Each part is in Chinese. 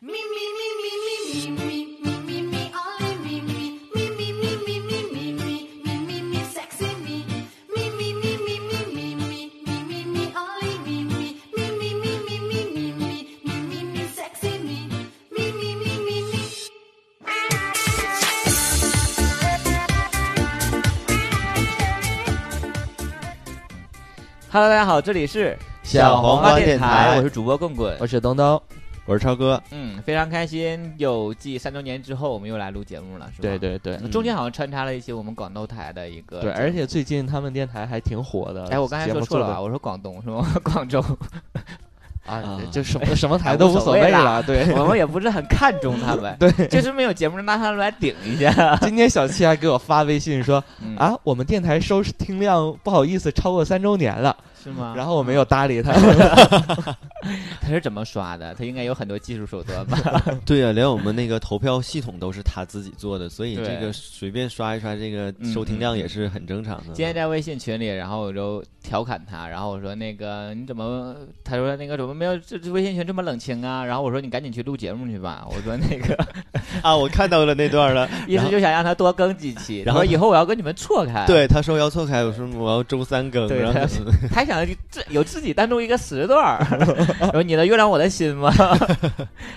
咪咪咪咪咪咪咪咪。Hello，大家好，这里是小红花电台，我是主播棍棍，我是东东。我是超哥。嗯，非常开心，有继三周年之后，我们又来录节目了，是吧？对对对那中间好像穿插了一些我们广东台的一个对，而且最近他们电台还挺火的。哎，我刚才节目说错了我说广东是吗？广州，啊啊，就什么什么台都无所谓了。对，我们也不是很看重他们，对，就是没有节目让他们来顶一下。今天小七还给我发微信说嗯，啊，我们电台收听量不好意思超过三周年了，是吗？然后我没有搭理他。他是怎么刷的？他应该有很多技术手段吧？对呀、连我们那个投票系统都是他自己做的，所以这个随便刷一刷，这个嗯收听量也是很正常的。今天在微信群里，然后我就调侃他，然后我说那个你怎么？他说那个怎么没有这这微信群这么冷清啊？然后我说你赶紧去录节目去吧。我说那个 啊，我看到了那段了。意思就想让他多更几期，然后以后我要跟你们错开。对，他说要错开，我说我要周三更，然后他还想自有自己单独一个时段儿，有你的月亮我的心吗？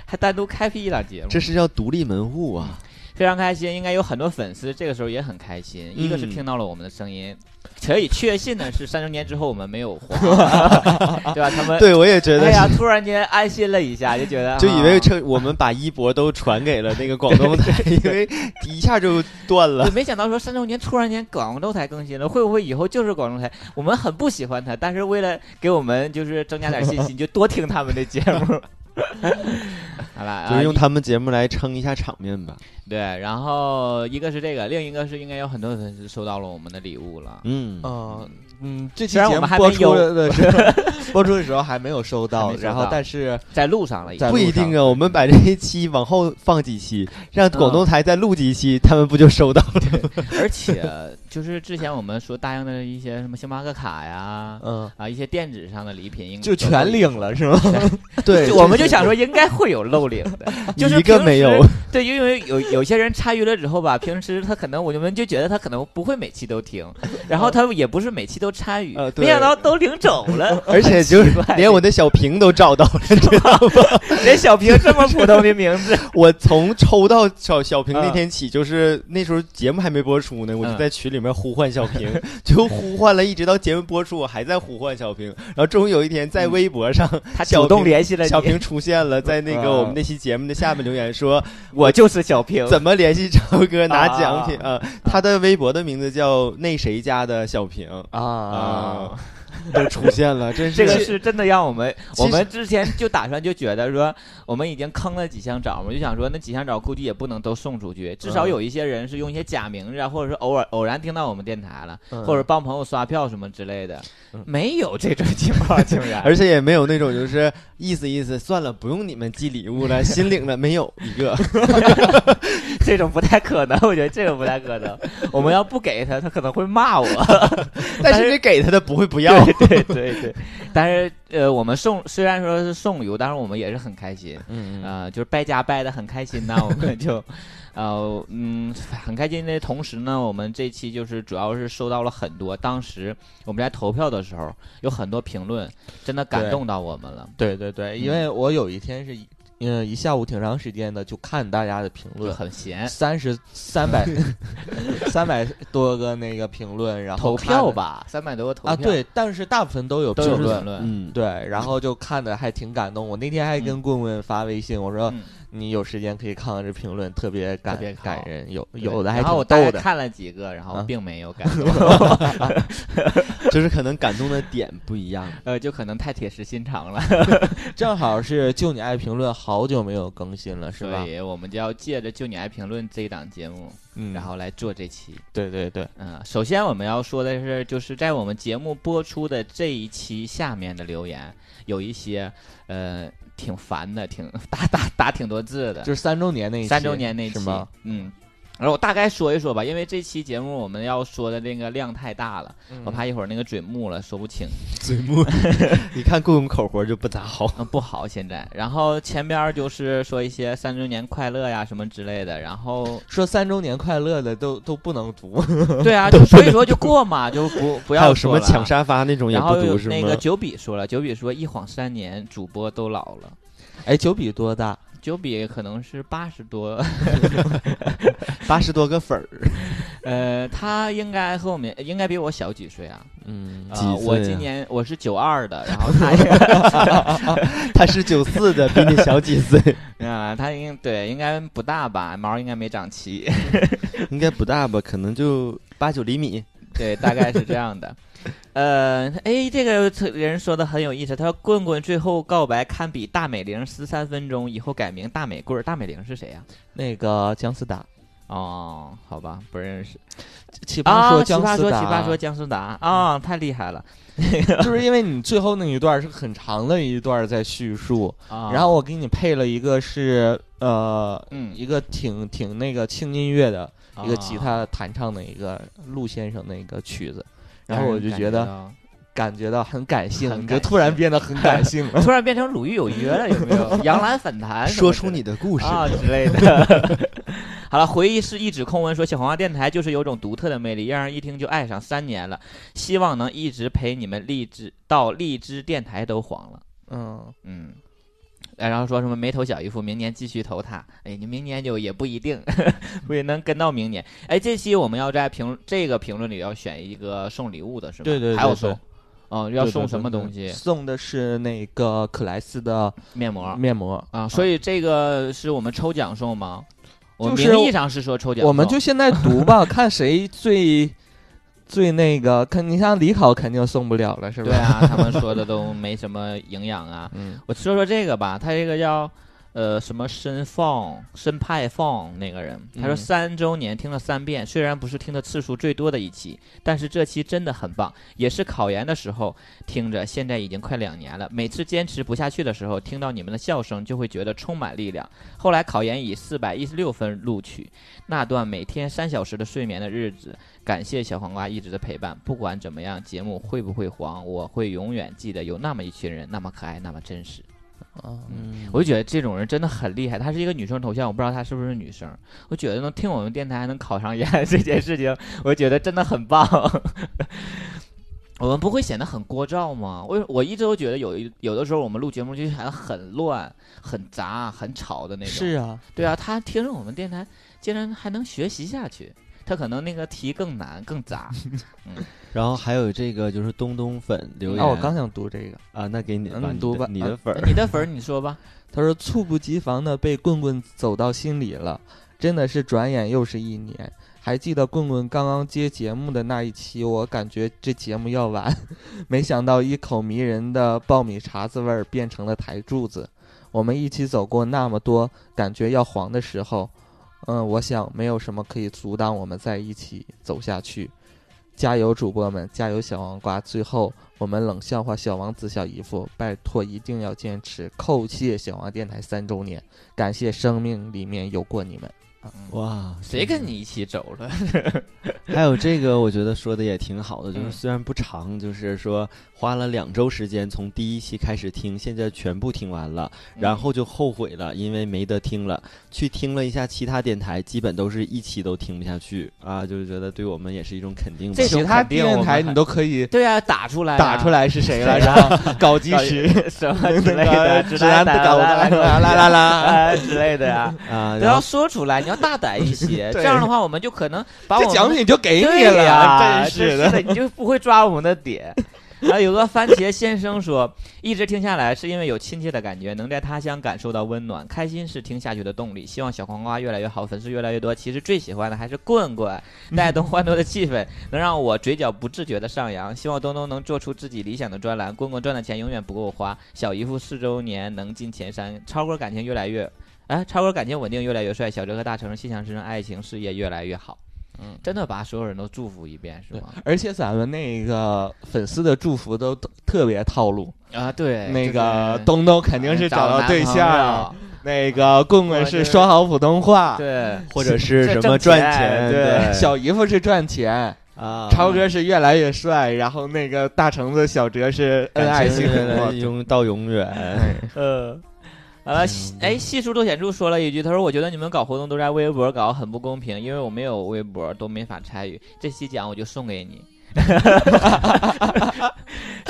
还单独开辟一档节目，这是叫独立门户啊。非常开心，应该有很多粉丝这个时候也很开心。一个是嗯听到了我们的声音，可以确信的是三周年之后我们没有黄，对吧？他们对，我也觉得是。哎呀，突然间安心了一下，就觉得就以为啊这我们把衣钵都传给了那个广东台，因为一下就断了对，。没想到说三周年突然间广州台更新了，会不会以后就是广州台？我们很不喜欢他，但是为了给我们就是增加点信心，就多听他们的节目。好了，就是用啊他们节目来撑一下场面吧。对，然后一个是这个，另一个是应该有很多粉丝收到了我们的礼物了。嗯，嗯嗯，这期节目播出们还没有 播出的时候还没有收到，然后但是在路上了不一定啊，我们把这一期往后放几期，让广东台再录几期，他们不就收到了？而且 就是之前我们说答应的一些什么星巴克卡呀，嗯，啊一些电子上的礼品，应就全领了是吗？对我们就想说应该会有漏领的，就是一个没有。对，因为有有些人参与了之后吧，平时他可能我们就觉得他可能不会每期都听，然后他也不是每期都参与，呃没想到都领走了，而且就连我的小平都找到了，知道吗？连小平这么普通的名字，我从抽到小小平那天起，就是那时候节目还没播出呢，我就嗯。在群里面呼唤小平，就呼唤了，一直到节目播出，我还在呼唤小平。然后终于有一天在微博上，他主动联系了你，小平出现了，在那个啊我们那期节目的下面留言说我就是小平，怎么联系超哥拿奖品？啊。啊？他的微博的名字叫那谁家的小平啊啊，都出现了，真是这个是真的让我们，我们之前就打算就觉得说，我们已经坑了几箱枣嘛，就想说那几箱枣估计也不能都送出去，至少嗯有一些人是用一些假名字啊，或者是偶尔偶然听到我们电台了，嗯或者帮朋友刷票什么之类的嗯，没有这种情况，竟然，而且也没有那种就是意思意思，算了，不用你们寄礼物了，心领了没有一个。这种不太可能，我觉得这个不太可能。我们要不给他，他可能会骂我。但是你给他的不会不要。对对 对。对，但是呃，我们送虽然说是送礼物，但是我们也是很开心。嗯呃，就是败家败的很开心呐，我们就，呃，嗯，很开心的同时呢，我们这期就是主要是收到了很多，当时我们在投票的时候有很多评论，真的感动到我们了，对对对，因为我有一天是一嗯一下午挺长时间的，就看大家的评论，很闲。三十三百 三百多个那个评论，然后投票吧，三百多个投票啊，对，但是大部分都有都有评论嗯，对，然后就看的还挺感动。我那天还跟棍棍发微信，我说嗯你有时间可以看看这评论，特别感感人，有有的还然后我。大概看了几个，然后啊并没有感动，就是可能感动的点不一样。呃，就可能太铁石心肠了，正好是就你爱评论，好久没有更新了，是吧所？以我们就要借着《就你爱评论》这一档节目，嗯，然后来做这期。对对对，嗯，首先我们要说的是，就是在我们节目播出的这一期下面的留言，有一些呃挺烦的，挺 打打打挺多字的，就是三周年那一期三周年那期是吗？，嗯。然后我大概说一说吧，因为这期节目我们要说的那个量太大了，嗯我怕一会儿那个嘴木了说不清，嘴木，你看顾勇口活就不咋好。嗯，不好现在。然后前边就是说一些三周年快乐呀什么之类的，然后说三周年快乐的都都不能读，对啊，就所以说就过嘛，就不不要还有什么抢沙发那种也然不读是后那个？九比说了，九比说一晃三年，主播都老了。哎，九比多大？九比可能是八十多，八十多个粉儿，呃，他应该和我们应该比我小几岁啊。嗯啊我今年我是九二的，然后他也 他是九四的，比你小几岁，啊，他应对应该不大吧，毛应该没长齐，应该不大吧？可能就八九厘米。对，大概是这样的。呃，哎，这个人说的很有意思，他说棍棍最后告白堪比大美玲十三分钟，以后改名大美棍儿。大美玲是谁呀、那个姜思达，哦，好吧，不认识奇葩啊。说奇葩说，姜思达，奇葩说姜思达啊，太厉害了 就是因为你最后那一段是很长的一段在叙述，啊！然后我给你配了一个是呃嗯，一个挺挺那个轻音乐的一个啊吉他弹唱的一个陆先生的一个曲子，然后我就觉得得感觉到很感性，你就突然变得很感性了。突然变成鲁豫有约了，有没有？杨澜反弹说出你的故事，啊之类的。好了，回忆是一纸空文说，小黄花电台就是有种独特的魅力，让人一听就爱上。三年了，希望能一直陪你们荔枝到荔枝电台都黄了。嗯，嗯，哎然后说什么没投小姨夫，明年继续投他。哎，你明年就也不一定，不一定能跟到明年。哎，这期我们要在评这个评论里要选一个送礼物的是吗？对对对对还有送。哦，要送什么东西？送的是那个可莱斯的面膜面膜啊，所以这个是我们抽奖送吗？我就是名义上是说抽奖，我们就现在读吧，看谁最最那个。肯你像李考肯定送不了了，是吧？对啊，他们说的都没什么营养啊。嗯，我说说这个吧，他这个叫呃什么申放申派放那个人，他说嗯三周年听了三遍，虽然不是听的次数最多的一期，但是这期真的很棒，也是考研的时候听着，现在已经快两年了。每次坚持不下去的时候，听到你们的笑声，就会觉得充满力量。后来考研以四百一十六分录取，那段每天三小时的睡眠的日子，感谢小黄瓜一直的陪伴。不管怎么样，节目会不会黄，我会永远记得有那么一群人，那么可爱，那么真实。啊嗯，我就觉得这种人真的很厉害。她是一个女生头像，我不知道她是不是女生。我觉得能听我们电台还能考上研这件事情，我觉得真的很棒。我们不会显得很聒噪吗？我我一直都觉得有一有的时候我们录节目就显得很乱、很杂、很吵的那种。是啊，对啊，他听着我们电台竟然还能学习下去，他可能那个题更难、更杂。然后还有这个就是东东粉留言啊，我刚想读这个。啊，那给你读吧你的粉儿，你的粉儿你说吧。他说猝不及防的被棍棍走到心里了，真的是转眼又是一年。还记得棍棍刚刚接节目的那一期，我感觉这节目要完，没想到一口迷人的爆米碴子味儿变成了台柱子。我们一起走过那么多感觉要黄的时候，嗯，我想没有什么可以阻挡我们在一起走下去。加油，主播们！加油，小黄瓜！最后，我们冷笑话小王子、小姨夫，拜托一定要坚持！叩谢小王电台三周年，感谢生命里面有过你们。哇，谁跟你一起走了？还有这个，我觉得说的也挺好的，就是嗯。虽然不长，就是说花了两周时间从第一期开始听，现在全部听完了，然后就后悔了，因为没得听了，去听了一下其他电台，基本都是一期都听不下去啊，就是觉得对我们也是一种肯定吧。这种其他电台你都可以对啊，打出来啊、打出来是谁了，然后 搞基石，什么之类的，指南的搞的啦啦啦啦啊之类的呀，啊，都要然后说出来，你要大胆一些，这样的话我们就可能把我这们奖品就给你了，呀，真是的。的，你就不会抓我们的点。然后有个番茄先生说，一直听下来是因为有亲切的感觉，能在他乡感受到温暖，开心是听下去的动力。希望小黄瓜越来越好，粉丝越来越多。其实最喜欢的还是棍棍，带动欢乐的气氛，能让我嘴角不自觉的上扬。希望东东能做出自己理想的专栏，棍棍赚的钱永远不够花。小姨夫四周年能进前三，超哥感情越来越。哎，超哥感情稳定，越来越帅。小哲和大成心想事成，爱情事业越来越好。嗯，真的把所有人都祝福一遍是对吗？而且咱们那个粉丝的祝福都特特别套路，啊，对，那个就是东东肯定是找到对象，那个棍棍是说好普通话，对，或者是什么赚钱？对小姨夫是赚钱，啊，超哥是越来越帅，然后那个大橙子小哲是恩爱幸福。永到永远。呃，完了，哎，细数多显著说了一句，他说：“我觉得你们搞活动都在微博搞，很不公平，因为我没有微博，都没法参与。这期奖我就送给你。”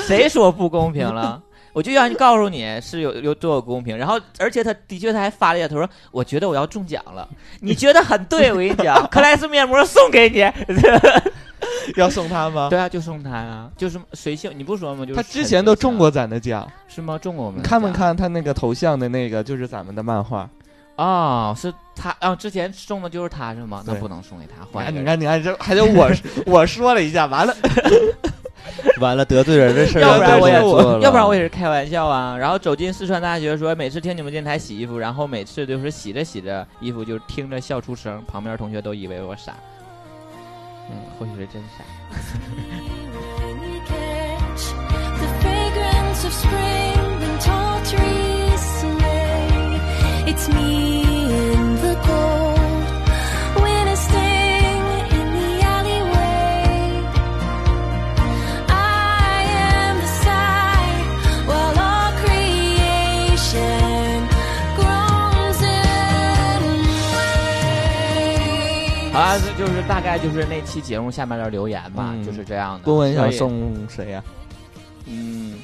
谁说不公平了？我就要告诉你是有有多有公平。然后，而且他的确他还发了一下，他说：“我觉得我要中奖了，你觉得很对，我跟你讲，克莱斯面膜送给你。要送他吗？对啊，就送他啊，就是随性，你不说吗？就是他之前都中过咱的奖，是吗？中过我们你看没看他那个头像的那个就是咱们的漫画？哦，是他啊，之前送的就是他是吗？那不能送给他，你看，换你看，你看，这还得我 我说了一下，完了，完了，得罪人的事儿要不然我也要不然我也是开玩笑啊。然后走进四川大学，说每次听你们电台洗衣服，然后每次就是洗着洗着衣服就听着笑出声，旁边同学都以为我傻。嗯，或许是真傻。啊，这就是大概就是那期节目下面的留言吧，嗯就是这样的。郭文想所以送谁呀？嗯，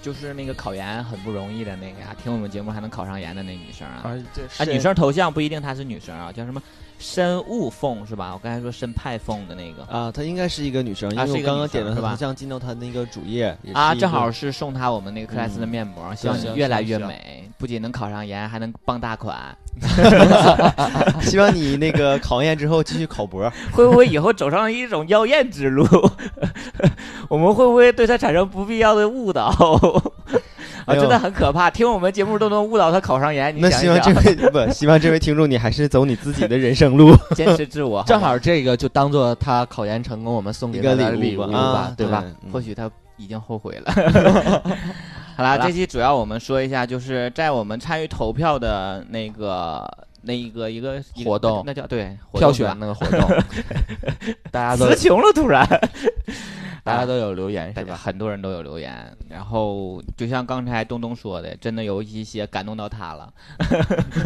就是那个考研很不容易的那个呀，听我们节目还能考上研的那女生啊。啊，这啊，女生头像不一定她是女生啊，叫什么申雾凤是吧？我刚才说申派凤的那个啊，她应该是一个女生，因为我啊是刚刚点了她头像，进到她那个主页啊，正好是送她我们那个克莱斯的面膜，希望你越来越美，不仅能考上研，还能傍大款。希望你那个考研之后继续考博。会不会以后走上一种妖艳之路？我们会不会对她产生不必要的误导？啊，真的很可怕！听我们节目都能误导他考上研，你那希望想想这位不，希望这位听众你还是走你自己的人生路。坚持自我，正好这个就当做他考研成功，我们送给他的礼物吧物吧啊，对吧？？嗯或许他已经后悔了。好啦，好啦这期主要我们说一下，就是在我们参与投票的那个那一个一个活动那叫对活票动是吧选那个活动，大家都词穷了，突然。大家都有留言大是吧？很多人都有留言，然后就像刚才东东说的，真的有一些感动到他了，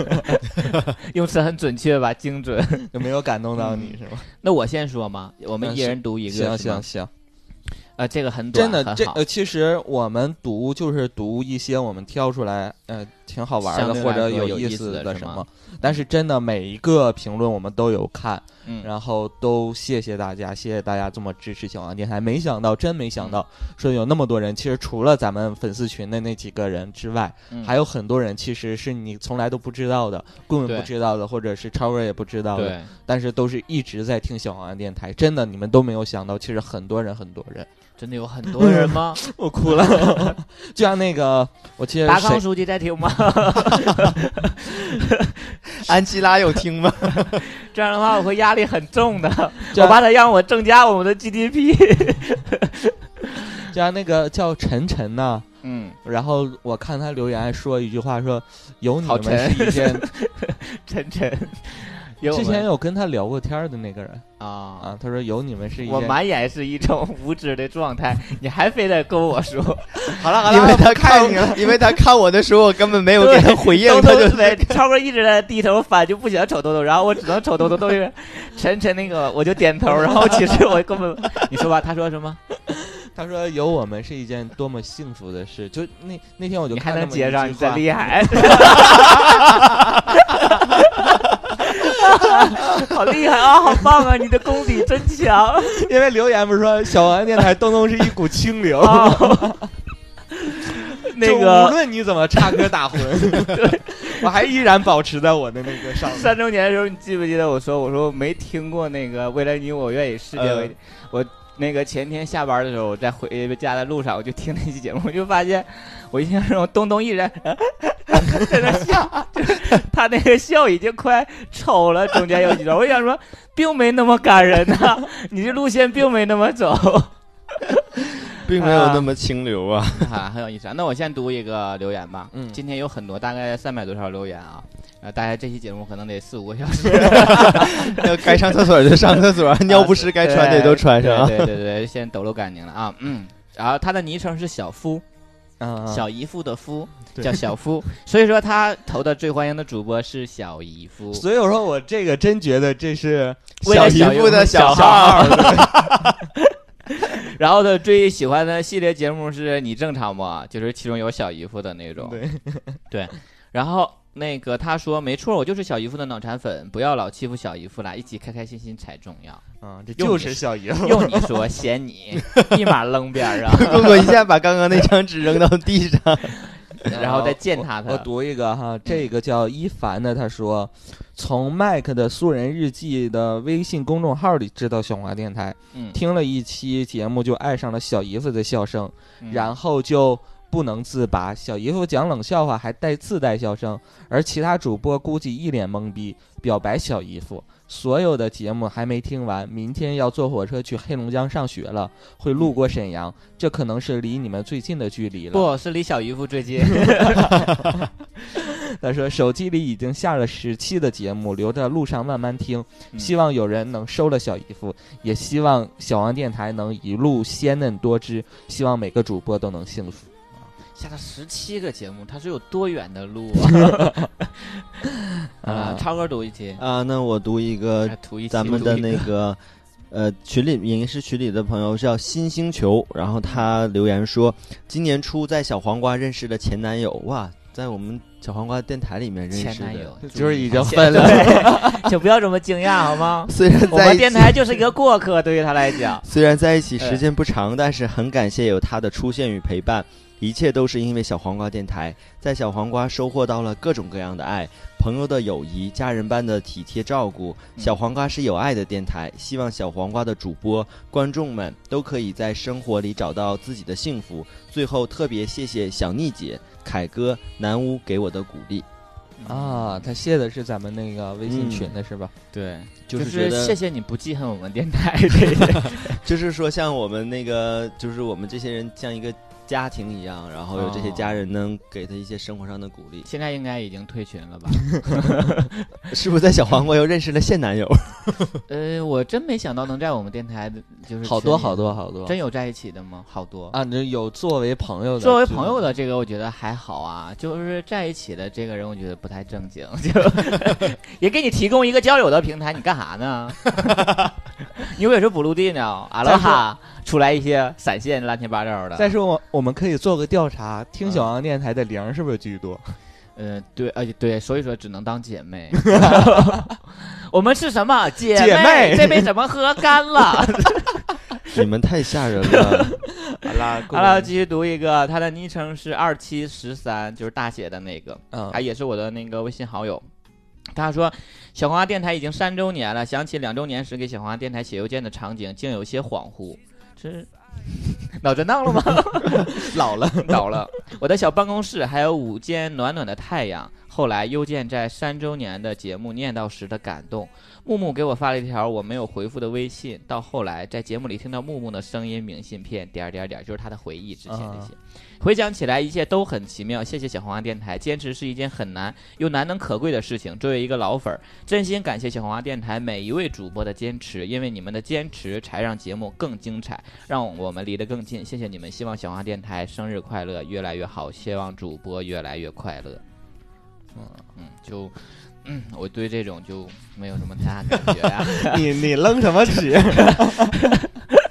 用词很准确吧，精准。有没有感动到你是吗？那我先说吗？我们嗯一人读一个，行行行，呃，这个很短，真的这呃，其实我们读就是读一些我们挑出来呃挺好玩的或者有意意思的什么，但是真的每一个评论我们都有看，嗯，然后都谢谢大家，谢谢大家这么支持小王电台。没想到，真没想到，嗯。说有那么多人，其实除了咱们粉丝群的那几个人之外，嗯还有很多人其实是你从来都不知道的，根本不知道的，或者是超哥也不知道的，但是都是一直在听小王电台。真的，你们都没有想到，其实很多人，很多人，真的有很多人吗？我哭了。就像那个，我记得达康书记在听吗？安琪拉有听吗？这样的话我会压力很重的，我怕他让我增加我们的 GDP。就像那个叫晨晨呐。嗯，然后我看他留言说一句话说，有你们是一件。晨晨，有之前有跟他聊过天的那个人啊。啊，他说有你们是一。我满眼是一种无知的状态，你还非得跟我说，好了好了因为他看看你了。因为他看我的时候，我根本没有给他回应，豆他就超哥一直在低头翻，就不想瞅豆豆，然后我只能瞅豆豆，豆豆晨晨那个我就点头，然后其实我根本，你说吧，他说什么？他说有我们是一件多么幸福的事。就那那天我就你还能接上，句你真话厉害。好厉害啊！好棒啊！你的功底真强。因为留言不是说小王电台东东是一股清流，哦 那个无论你怎么插科打诨，我还依然保持在我的那个上面。三周年的时候，你记不记得我说我说没听过那个未来你我愿意世界为、呃我那个前天下班的时候，我在回家的路上，我就听那期节目，我就发现 我印象中东东一人 在那笑，他那个笑已经快抽了，中间有几段，我想说并没那么感人呐、你这路线并没那么走。并没有那么清流啊。啊，很有意思啊。那我先读一个留言吧。嗯今天有很多，大概三百多条留言啊。呃，大家这期节目可能得四五个小时。要 该上厕所就上厕所，尿不湿该穿的也都穿上啊。对对对对，先抖搂干净了啊。嗯，然后他的昵称是小夫，嗯，小姨夫的夫，对叫小夫，所以说他投的最欢迎的主播是小姨夫。所以我说我这个真觉得这是小小姨夫的小号号。然后他最喜欢的系列节目是你正常不？就是其中有小姨夫的那种。对 对，然后那个他说没错，我就是小姨夫的脑残粉，不要老欺负小姨夫啦，一起开开心心才重要。嗯，这就是小姨夫。用你说嫌你，立马扔边儿上，公公一下把刚刚那张纸扔到地上。然后再践踏他。我读一个哈，这个叫一凡的，他说，从麦克的素人日记的微信公众号里知道小华电台，嗯，听了一期节目就爱上了小姨夫的笑声，嗯然后就不能自拔。小姨夫讲冷笑话还带自带笑声，而其他主播估计一脸懵逼，表白小姨夫。所有的节目还没听完，明天要坐火车去黑龙江上学了，会路过沈阳，这可能是离你们最近的距离了。不是离小姨夫最近。他说手机里已经下了十期的节目，留着路上慢慢听。嗯希望有人能收了小姨夫，也希望小王电台能一路鲜嫩多汁，希望每个主播都能幸福。下了十七个节目，他是有多远的路啊？啊，啊超哥读一题，啊，那我读一个还图一咱们的那个呃群里影视群里的朋友叫新星球，然后他留言说，今年初在小黄瓜认识的前男友，哇，在我们小黄瓜电台里面认识的。前男友，就是已经现分了。对 就不要这么惊讶好吗？虽然我们电台就是一个过客，对于他来讲，虽然在一起时间不长，但是很感谢有他的出现与陪伴。一切都是因为小黄瓜电台，在小黄瓜收获到了各种各样的爱，朋友的友谊，家人般的体贴照顾。嗯小黄瓜是有爱的电台，希望小黄瓜的主播、观众们都可以在生活里找到自己的幸福。最后特别谢谢小妮姐、凯哥、南屋给我的鼓励，啊，他谢的是咱们那个微信群的是吧？对，就就是觉得谢谢你不记恨我们电台，对 对就是说，像我们那个，就是我们这些人像一个家庭一样，然后有这些家人能给他一些生活上的鼓励。现在应该已经退群了吧？是不是在小黄瓜又认识了现男友？呃，我真没想到能在我们电台的，就是好多好多好多真有在一起的吗？好多。啊！这有作为朋友的，作为朋友的这个，我觉得还好啊，就是在一起的这个人，我觉得不太正经，就也给你提供一个交友的平台，你干啥呢？你以为是补录地呢？阿拉哈出来一些闪现，乱七八糟的。再说我我们可以做个调查，听小王电台的零是不是居多？嗯，对，呃，对，所以说只能当姐妹。我们是什么姐姐妹这杯怎么喝干了？你们太吓人了！好了，好了，继续读一个，他的昵称是二七十三，就是大写的那个。嗯他也是我的那个微信好友。他说：“小黄鸭电台已经三周年了，想起两周年时给小黄鸭电台写邮件的场景，竟有些恍惚。这是 脑震荡了吗？老了，老了。我的小办公室还有午间暖暖的太阳。后来邮件在三周年的节目念叨时的感动，木木给我发了一条我没有回复的微信。到后来在节目里听到木木的声音、明信片，点儿点儿点儿，就是他的回忆之前那些。回想起来，一切都很奇妙。谢谢小黄花电台，坚持是一件很难又难能可贵的事情。作为一个老粉儿，真心感谢小黄花电台每一位主播的坚持，因为你们的坚持才让节目更精彩，让我们离得更近。谢谢你们，希望小黄花电台生日快乐，越来越好，希望主播越来越快乐。嗯嗯，就。嗯，我对这种就没有什么太大感觉呀、你你扔什么纸？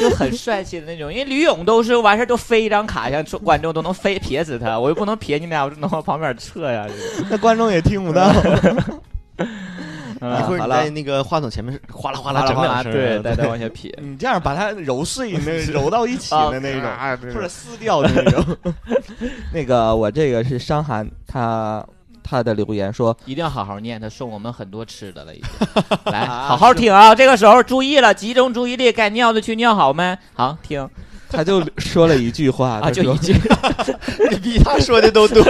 就很帅气的那种。因为吕勇都是完事儿都飞一张卡，像说观众都能飞撇死他，我又不能撇你俩，我只能往旁边撤呀。这个那观众也听不到。嗯 一会儿你在那个话筒前面哗啦哗啦哗啦哗啦，整两声，对，再再往下撇。你这样把它揉碎，那揉到一起的那种，啊或者撕掉的那种。那个我这个是伤寒，他他的留言说，一定要好好念，他送我们很多吃的了，已经。来，好好听啊！这个时候注意了，集中注意力，该尿的去尿好没？好听他就说了一句话，就一句。你 比他说的都多。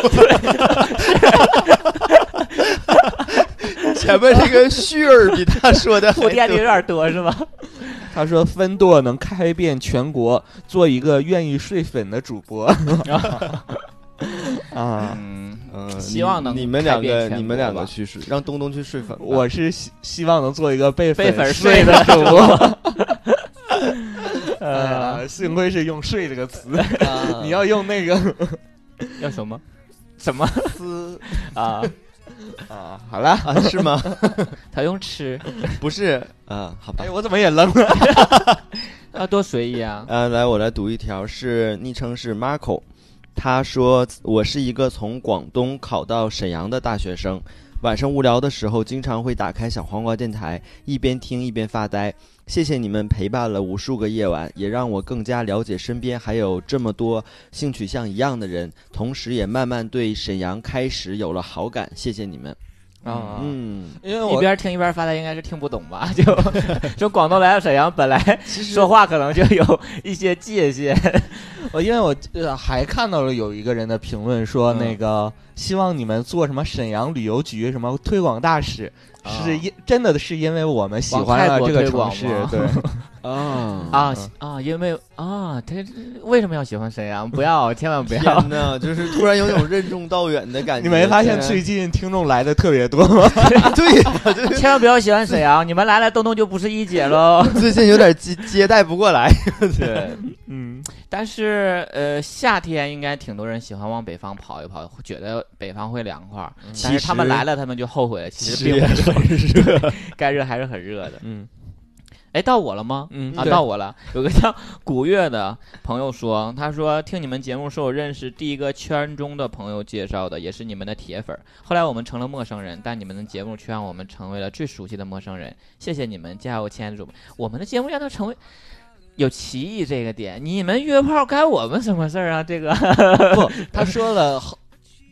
前面这个旭儿比他说的铺垫的有点多是吧？他说分舵能开遍全国，做一个愿意睡粉的主播啊。嗯，嗯，希望能你你们两个，你们两个去睡，让东东去睡粉。我是希希望能做一个被被粉睡睡的主播。呃，呃，幸亏是用“睡”这个词，啊 你要用那个 要什么？什么撕啊？啊。好了，啊？是吗？他用吃不是啊，好吧哎，。我怎么也愣了？啊，多随意啊！呃，来，我来读一条，是昵称是 Marco，他说我是一个从广东考到沈阳的大学生，晚上无聊的时候，经常会打开小黄瓜电台，一边听一边发呆。谢谢你们陪伴了无数个夜晚，也让我更加了解身边还有这么多性取向一样的人，同时也慢慢对沈阳开始有了好感。谢谢你们。啊，嗯，因为我一边听一边发呆，应该是听不懂吧？就 从广东来到沈阳，本来说话可能就有一些界限。我因为我呃还看到了有一个人的评论说，嗯那个希望你们做什么沈阳旅游局什么推广大使，啊是因真的是因为我们喜欢了这个广城市，对，啊啊嗯啊！因为啊，他为什么要喜欢沈阳？不要，千万不要天！呐，就是突然有种任重道远的感觉。你没发现最近听众来的特别多吗？对千万不要喜欢沈阳！你们来了，东东就不是一姐喽。最近有点接接待不过来。对，嗯，但是呃，夏天应该挺多人喜欢往北方跑一跑，觉得北方会凉快儿。但是他们来了，他们就后悔了。其实并不是很热。该热还是很热的。嗯哎，到我了吗？啊，嗯啊到我了。有个叫古月的朋友说，他说听你们节目是我认识第一个圈中的朋友介绍的，也是你们的铁粉。后来我们成了陌生人，但你们的节目却让我们成为了最熟悉的陌生人。谢谢你们，加油，亲爱的主播！我们的节目让他成为。有歧义这个点，你们约炮该我们什么事儿啊？这个 不，他说了。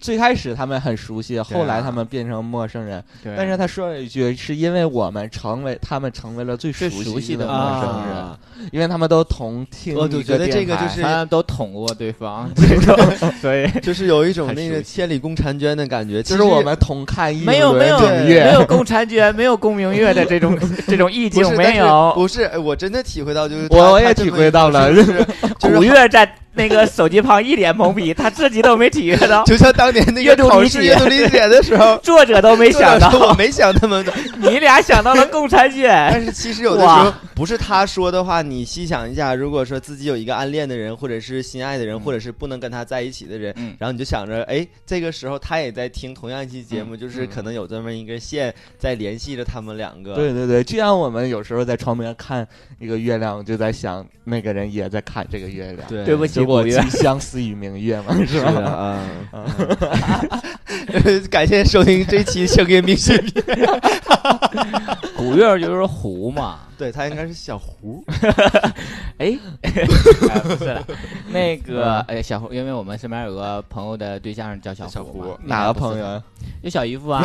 最开始他们很熟悉，后来他们变成陌生人。但是他说了一句，是因为我们成为他们成为了最最熟熟悉的的陌生人，啊，因为他们都同听我就一觉得这个就是他们都捅过对方，所以。就是有一种那个千里共婵娟的感觉。就是我们同看一没有没有轮明月没有共婵娟，没有共明月的 这种这种意境没有。不是，哎我真的体会到，就是我我也体会到了就是古月在 那个手机旁一脸懵逼，他自己都没体会到，就像当年那阅读理个考试解阅读理解的时候，作者都没想到我，没想那么多。你俩想到了共婵娟。但是其实有的时哇候不是他说的话，你细想一下，如果说自己有一个暗恋的人，或者是心爱的人，嗯或者是不能跟他在一起的人，嗯然后你就想着，哎，这个时候他也在听同样一期节目，就是嗯可能有这么一根线在联系着他们两个。对对对，就像我们有时候在窗边看一个月亮，就在想那个人也在看这个月亮。对对不起，古月既，相思与明月嘛，是 是吧？啊，感谢收听这期声音明信片。古月就是胡嘛。对他应该是小胡，哎，那个哎，小胡，因为我们身边有个朋友的对象叫小小胡嘛胡，哪个朋友？有小姨夫啊，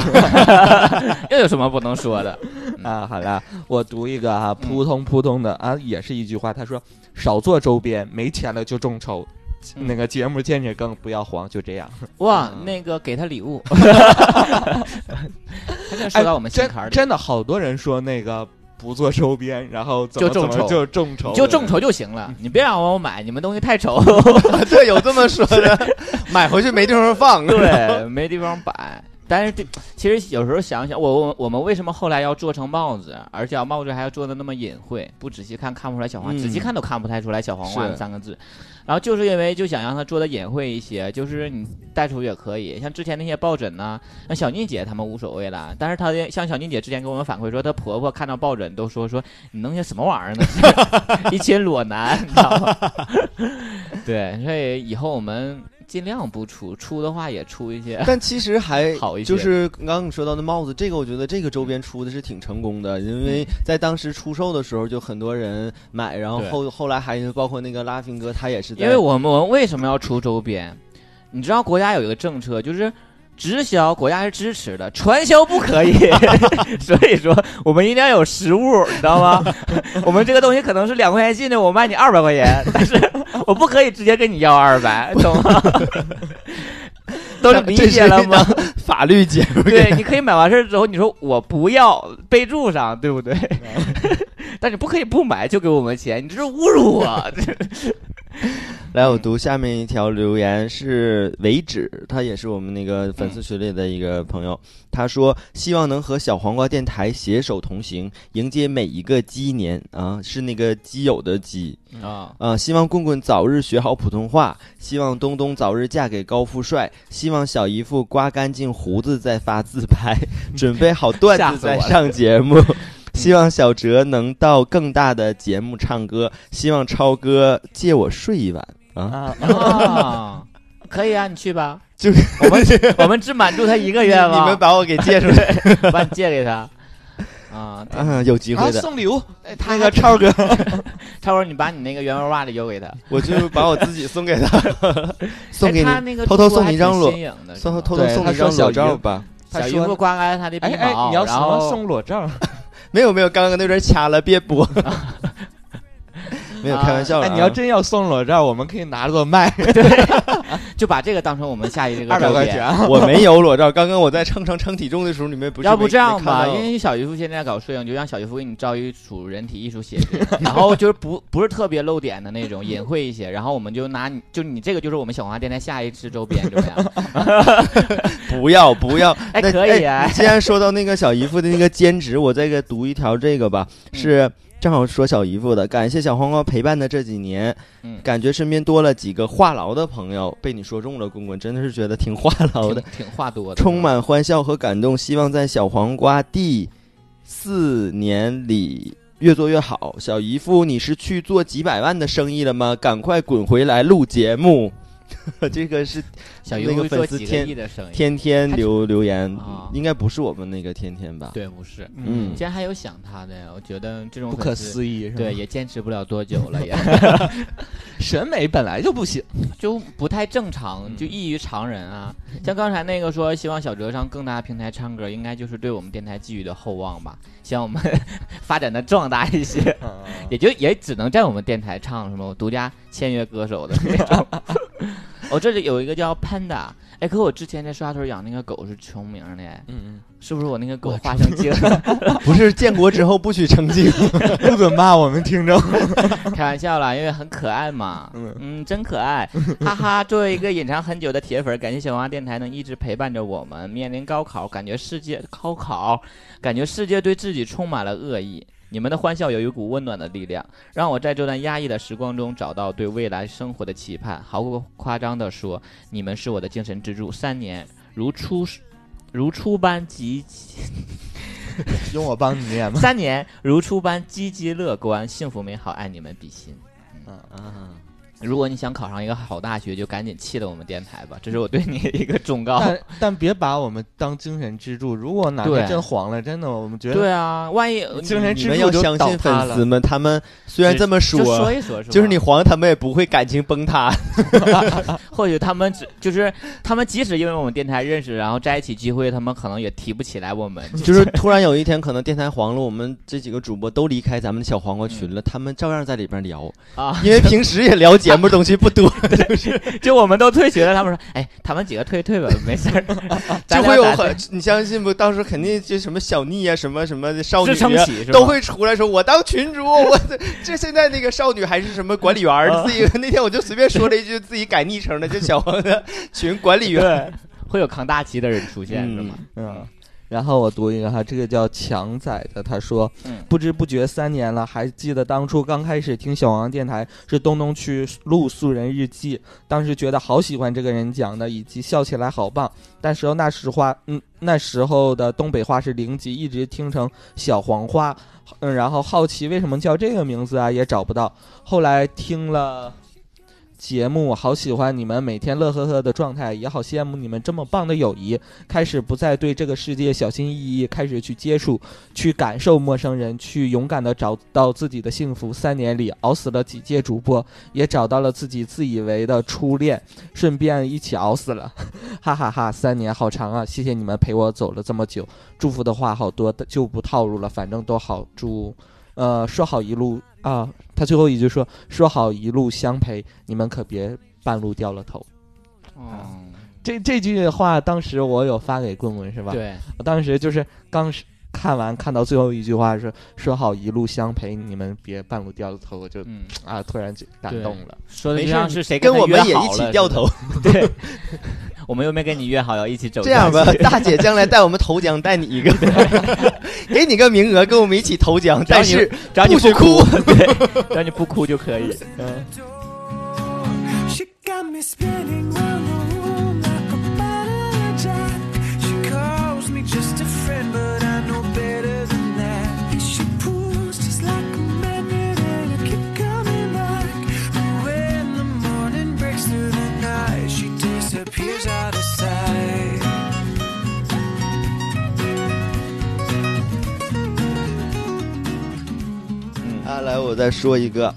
又有什么不能说的？啊？好了，我读一个啊，扑通扑通的啊，也是一句话，他说少做周边，没钱了就众筹。嗯那个节目坚持更，不要黄，就这样。哇，嗯那个给他礼物，他这说到我们心真坎儿里，真的好多人说那个不做周边，然后就众筹就众筹，就众筹就行了，你别让我买，你们东西太丑，对，有这么说的，买回去没地方放。对，没地方摆。但是这其实有时候想想，我我我们为什么后来要做成帽子，而且帽子还要做的那么隐晦，不仔细看看不出来小黄，嗯仔细看都看不太出来小黄瓜是三个字。然后就是因为就想让它做的隐晦一些，就是你带出去也可以，像之前那些抱枕呢，那小妮姐他们无所谓了，但是她的像小妮姐之前给我们反馈说，她婆婆看到抱枕都说说你弄些什么玩意儿呢？一群裸男，你知道吗？对，所以以后我们尽量不出，出的话也出一些。但其实还 好一些就是刚刚你说到的帽子，这个我觉得这个周边出的是挺成功的，因为在当时出售的时候就很多人买，然后后后来还包括那个拉菲哥，他也是在因为我们我们为什么要出周边？你知道国家有一个政策，就是直销国家是支持的，传销不可以。所以说我们一定要有实物，你知道吗？我们这个东西可能是两块钱进的，我卖你二百块钱，但是我不可以直接跟你要二百，懂吗？都理解了吗？法律节目对，你可以买完事儿之后，你说我不要，备注上，对不对？但是不可以不买就给我们钱，你这是侮辱我。来，我读下面一条留言是为止，他也是我们那个粉丝群里的一个朋友。他说希望能和小黄瓜电台携手同行，迎接每一个鸡年啊，是那个基友的鸡啊，啊。希望棍棍早日学好普通话，希望东东早日嫁给高富帅，希望小姨夫刮干净胡子再发自拍，准备好段子再上节目。希望小哲能到更大的节目唱歌，希望超哥借我睡一晚啊！可以啊，你去吧。就我们我们只满足他一个愿望，你们把我给借出来 把你借给他。啊，对啊，有机会啊的，送礼物，那个超哥，超哥，你把你那个原味袜子邮给他，我就把我自己送给他，送给他那个偷偷送你一张裸偷偷偷偷送你一张裸照吧。小姨夫刮干他的鼻哎哎，毛，然后送裸照？没有没有，刚刚那段掐了，别播。没有啊开玩笑你要真要送裸照，我们可以拿着卖 就把这个当成我们下一这个二百块钱。啊。我没有裸照，刚刚我在称称称体重的时候，你们不是要不这样吧，因为小姨夫现在搞摄影，就让小姨夫给你照一组人体艺术写真，然后就是不不是特别露点的那种，隐晦一些，然后我们就拿你就你这个就是我们小黄花电台下一次周边，怎么样？不要不要，哎可以啊。你既然说到那个小姨夫的那个兼职，我再给读一条这个吧，是正好说小姨夫的，感谢小黄瓜陪伴的这几年，嗯感觉身边多了几个话痨的朋友，被你说中了，棍棍真的是觉得挺话痨的挺，挺话多的，充满欢笑和感动，希望在小黄瓜第四年里。越做越好，小姨夫，你是去做几百万的生意了吗？赶快滚回来录节目。这个是小姨那个粉丝天天天留留言啊，应该不是我们那个天天吧？对，不是，嗯竟然还有想他的呀，我觉得这种不可思议，是吧对，也坚持不了多久了，也审美本来就不行。就不太正常，嗯就异于常人啊。像刚才那个说希望小哲上更大的平台唱歌，应该就是对我们电台寄予的厚望吧，希望我们发展的壮大一些，也就也只能在我们电台唱什么独家签约歌手的那种。我、这里有一个叫 Panda，哎，可我之前在刷头养那个狗是重名的，嗯嗯是不是我那个狗化成精？不是建国之后不许成精，嗯，不准骂我们听众。开玩笑啦，因为很可爱嘛。嗯嗯，真可爱，哈哈！作为一个隐藏很久的铁粉，感谢小王电台能一直陪伴着我们。面临高考，感觉世界高考，感觉世界对自己充满了恶意。你们的欢笑有一股温暖的力量，让我在这段压抑的时光中找到对未来生活的期盼。毫不夸张地说，你们是我的精神支柱。三年如初如初般积极 用我帮你念吗？三年如初般积极乐观，幸福美好，爱你们比心。嗯啊，如果你想考上一个好大学，就赶紧弃了我们电台吧，这是我对你的一个忠告。但但别把我们当精神支柱。如果哪对天真黄了，真的，我们觉得对啊，万一精神支柱就要相信。粉丝们，他们虽然这么就说说，一说，是吧就是你黄，他们也不会感情崩塌。或许他们只就是他们即使因为我们电台认识，然后在一起聚会，他们可能也提不起来我们。就是 突然有一天，可能电台黄了，我们这几个主播都离开咱们的小黄瓜群了，他们照样在里边聊，啊，因为平时也聊节目东西不多，就是就我们都退学了，他们说，哎，他们几个退退吧，没事儿，咱就会有很，你相信不？到时候肯定就什么小腻啊，什么什么少女啊，起都会出来说，我当群主，我这这现在那个少女还是什么管理员自己 那天我就随便说了一句，自己改昵称的，就小黄的群管理员。会有扛大旗的人出现是吗？嗯，然后我读一个哈，这个叫强仔的，他说，嗯不知不觉三年了，还记得当初刚开始听小王电台是东东去录素人日记，当时觉得好喜欢这个人讲的，以及笑起来好棒。但是那时话，嗯，那时候的东北话是零级，一直听成小黄话，嗯，然后好奇为什么叫这个名字啊，也找不到。后来听了。节目好喜欢你们每天乐呵呵的状态，也好羡慕你们这么棒的友谊。开始不再对这个世界小心翼翼，开始去接触、去感受陌生人，去勇敢的找到自己的幸福。三年里熬死了几届主播，也找到了自己自以为的初恋，顺便一起熬死了，哈哈哈三年好长啊！谢谢你们陪我走了这么久，祝福的话好多，就不套路了，反正都好。祝，呃，说好一路啊，他最后一句说说好一路相陪，你们可别半路掉了头。嗯，这这句话当时我有发给棍棍是吧？，对，我当时就是刚是看完看到最后一句话是说好一路相陪，你们别半路掉了头，我就嗯，啊突然就感动了。说的就没事像是谁跟他我们也一起掉头。对，我们又没跟你约好要一起走这样吧大姐将来带我们投江，带你一个，给你个名额，跟我们一起投江，但是只要你不哭，对，只要你不哭就可以。嗯，peace out of sight. 啊，来，我再说一个，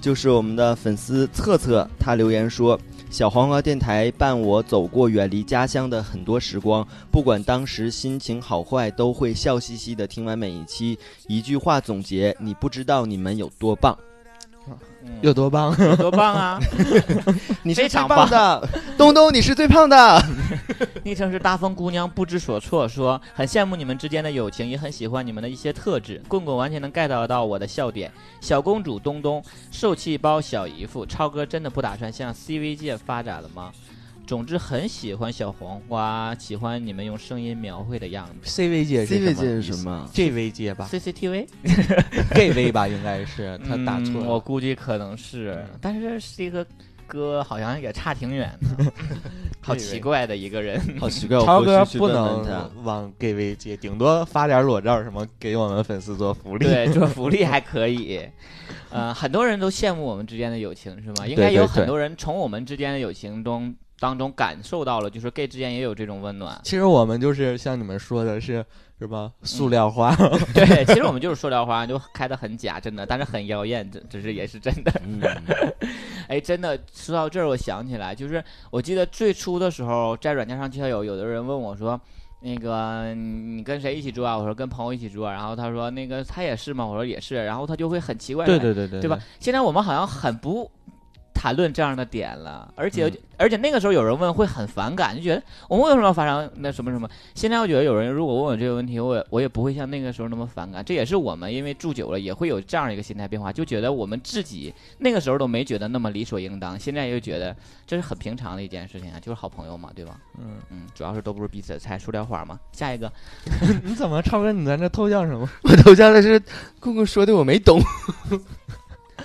就是我们的粉丝策策，他留言说：“小黄瓜电台伴我走过远离家乡的很多时光，不管当时心情好坏，都会笑嘻嘻的听完每一期。一句话总结：你不知道你们有多棒，有多棒！有多棒啊！你是最非常棒的，东东，你是最胖的。昵称是大风姑娘不知所措，说很羡慕你们之间的友情，也很喜欢你们的一些特质。棍棍完全能 get 到我的笑点。小公主东东，受气包小姨夫，超哥真的不打算向 CV 界发展了吗？总之很喜欢小黄瓜，喜欢你们用声音描绘的样子。CV 界是 CV 界是什么？GV 界吧 CCTV，，GV 吧，应该是他打错嗯我。估计可能是，但是这个歌好像也差挺远的，好奇怪的一个人。好奇怪，我超哥不能往 GV 界，顶多发点裸照什么给我们粉丝做福利。对，做福利还可以。呃，很多人都羡慕我们之间的友情，是吗？应该有很多人从我们之间的友情中当中感受到了，就是 gay 之间也有这种温暖。其实我们就是像你们说的是什么塑料花，对，其实我们就是塑料花，就开的很假，真的，但是很妖艳，这这是也是真的。嗯，哎，真的说到这儿，我想起来，就是我记得最初的时候在软件上交友，有的人问我说。那个你跟谁一起住啊？我说跟朋友一起住啊。然后他说那个他也是吗？我说也是。然后他就会很奇怪地对对对对，对吧？？现在我们好像很不谈论这样的点了，而且、嗯而且那个时候有人问会很反感，就觉得我们为什么要发生那什么什么？现在我觉得有人如果问我这个问题，我也我也不会像那个时候那么反感。这也是我们因为住久了也会有这样一个心态变化，就觉得我们自己那个时候都没觉得那么理所应当，现在又觉得这是很平常的一件事情啊，就是好朋友嘛，对吧？嗯，嗯，主要是都不是彼此的菜，塑料花嘛。下一个，你怎么超哥你在那偷笑什么？我偷笑的是棍棍说的，我没懂。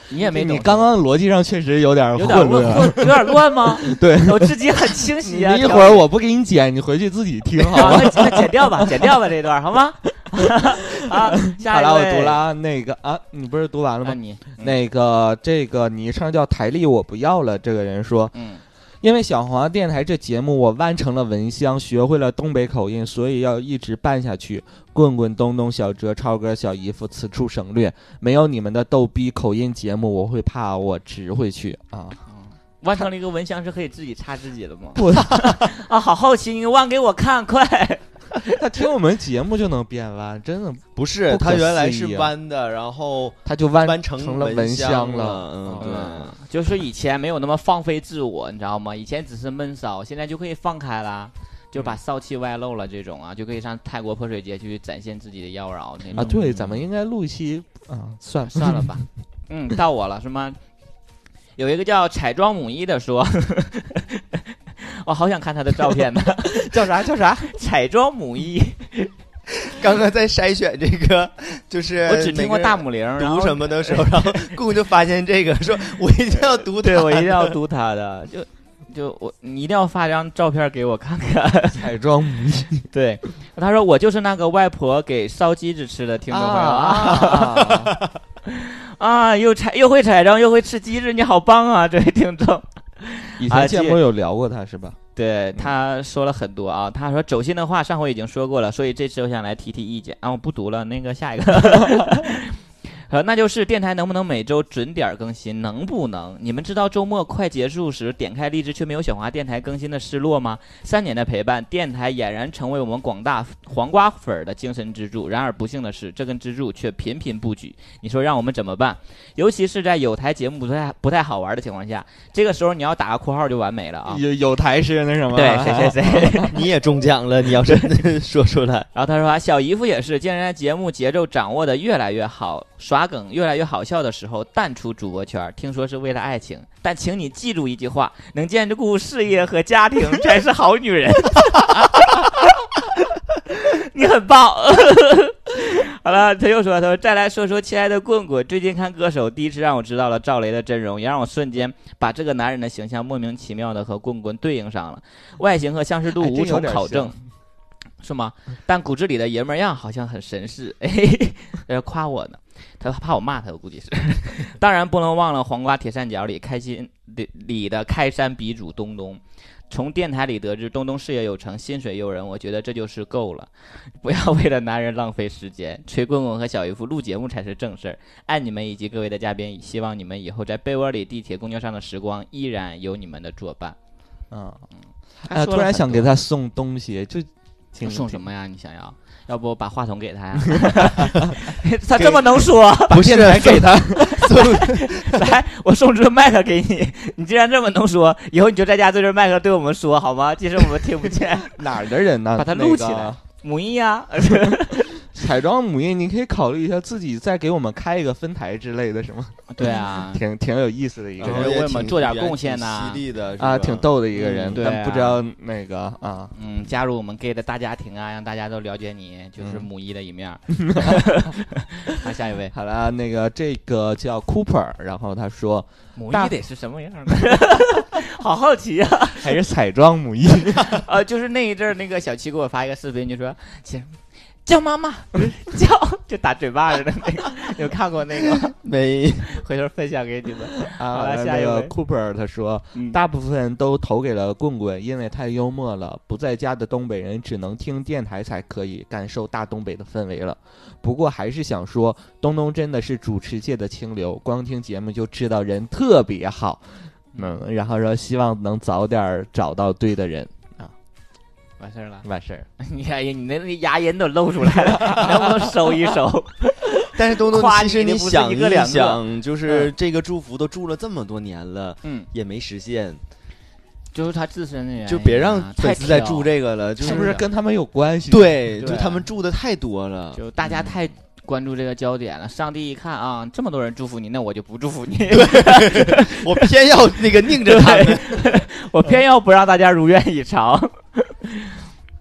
你也没懂你刚刚逻辑上确实有点有点混乱。有点乱吗？对，我自己很清晰啊。一会儿我不给你剪，你回去自己听好好，吗？那那剪掉吧，剪掉吧这段好吗？啊，下好了，我读了啊，那个啊，你不是读完了吗？那你那个这个昵称叫台历，我不要了。这个人说，嗯因为小黄电台这节目，我弯成了蚊香，学会了东北口音，所以要一直办下去。棍棍、东东、小哲、超哥、小姨夫，此处省略。没有你们的逗逼口音节目，我会怕我直回去啊。弯成了一个蚊香是可以自己插自己的吗？不，啊，好好奇，你弯给我看，快！他听我们节目就能变弯，真的，不是，不他原来是弯的，然后他就弯弯成成了蚊香香了。嗯，对。嗯，就是以前没有那么放飞自我，你知道吗？以前只是闷骚，现在就可以放开啦，就把骚气外露了，这种啊，就可以上泰国泼水节去展现自己的妖娆那种。啊，对，咱们应该录一期啊，算了算了吧，嗯，到我了是吗？有一个叫彩妆母一的说，我好想看他的照片呢。叫啥叫啥？彩妆母一，刚刚在筛选这个，就是我只听过大母零，读什么的时候，然后 姑姑就发现这个，说我一定要读它。对我一定要读他的，就就我你一定要发张照片给我看看。彩妆母一对，他说我就是那个外婆给烧鸡子吃的听众朋友啊啊！啊，又彩又会彩妆又会吃鸡子，你好棒啊，这位听众。以前节目有聊过他是吧？对，他说了很多啊，他说走心的话上回已经说过了，所以这次我想来提提意见啊，我不读了，那个下一个。呃，那就是电台能不能每周准点儿更新？能不能？你们知道周末快结束时点开荔枝却没有小华电台更新的失落吗？三年的陪伴，电台俨然成为我们广大黄瓜粉儿的精神支柱。然而不幸的是，这根支柱却频频不举。你说让我们怎么办？尤其是在有台节目不太不太好玩的情况下，这个时候你要打个括号就完美了啊！有有台是那什么？对，谁谁谁。你也中奖了，你要是 说出来，然后他说啊，小姨夫也是，竟然在节目节奏掌握的越来越好，耍梗越来越好笑的时候淡出主播圈，听说是为了爱情。但请你记住一句话：能兼顾事业和家庭才是好女人。你很棒。好了，他又说：“他说再来说说亲爱的棍棍，最近看歌手，第一次让我知道了赵雷的真容，也让我瞬间把这个男人的形象莫名其妙的和棍棍对应上了，外形和相似度哎无从考证。”是吗？但骨子里的爷们儿样好像很绅士，哎，要，夸我呢，他怕我骂他，我估计是。当然不能忘了黄瓜铁三角里开心里里的开山鼻祖东东。从电台里得知东东事业有成，薪水诱人，我觉得这就是够了。不要为了男人浪费时间，锤棍棍和小姨夫录节目才是正事儿。爱你们以及各位的嘉宾，希望你们以后在被窝里、地铁、公交上的时光依然有你们的作伴。嗯，嗯哎呀，突然想给他送东西，就挺送什么呀？你想要？要不把话筒给他呀？他这么能说，不是来给他，来，我送只麦克给你。你既然这么能说，以后你就在家对着麦克对我们说好吗？即使我们听不见，哪儿的人呢？把它那个录起来。母音呀，彩妆母婴，你可以考虑一下自己再给我们开一个分台之类的，什么 对啊，挺挺有意思的一个对人为我们做点贡献呢犀利的啊，挺逗的一个人，嗯对但不知道那个啊，嗯，加入我们 gay 的大家庭啊，让大家都了解你，就是嗯母一的一面儿。好，下一位，好了，那个这个叫 Cooper，然后他说大母一得是什么样的？好好奇啊！还是彩妆母婴，呃，就是那一阵儿，那个小七给我发一个视频，就说姐叫妈妈，叫就打嘴巴似的那个，有看过那个吗？没回头分享给你们。好啊，了下一个 Cooper 他说，嗯大部分都投给了棍棍，因为太幽默了。不在家的东北人只能听电台才可以感受大东北的氛围了。不过还是想说，东东真的是主持界的清流，光听节目就知道人特别好。嗯，然后说希望能早点儿找到对的人，完事儿了，完事儿。你看你那那牙龈都露出来了，能不能收一收？但是东东夸，其实你想一个两个想，就是这个祝福都住了这么多年了，嗯，也没实现，就是他自身的原因啊，就别让粉丝再住。这个了，就是不是跟他们有关系？，对，就他们住的太多了，就大家太关注这个焦点了。上帝一看啊，这么多人祝福你，那我就不祝福你，我偏要那个拧着他们。我偏要不让大家如愿以偿。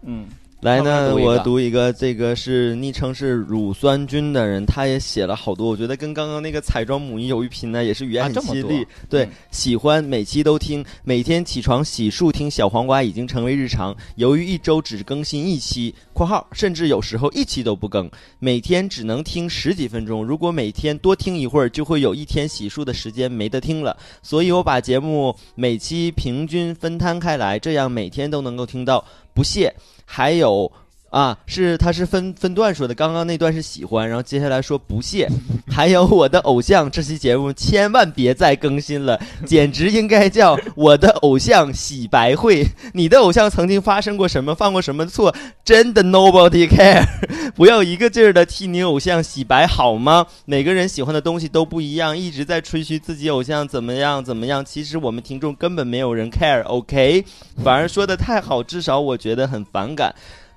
嗯，来呢，我读一个这个是昵称是乳酸菌的人，他也写了好多，我觉得跟刚刚那个彩妆母婴有一拼呢，也是语言很犀利。对，嗯喜欢每期都听，每天起床洗漱听小黄瓜已经成为日常。由于一周只更新一期（括号甚至有时候一期都不更），每天只能听十几分钟。如果每天多听一会儿，就会有一天洗漱的时间没得听了。所以我把节目每期平均分摊开来，这样每天都能够听到。不屑，还有啊，是他是分分段说的，刚刚那段是喜欢，然后接下来说不屑，还有我的偶像，这期节目千万别再更新了，简直应该叫我的偶像洗白会。你的偶像曾经发生过什么，犯过什么错，真的 nobody care。不要一个劲儿的替你偶像洗白好吗？每个人喜欢的东西都不一样，一直在吹嘘自己偶像怎么样怎么样，其实我们听众根本没有人 care，OK？、反而说的太好，至少我觉得很反感。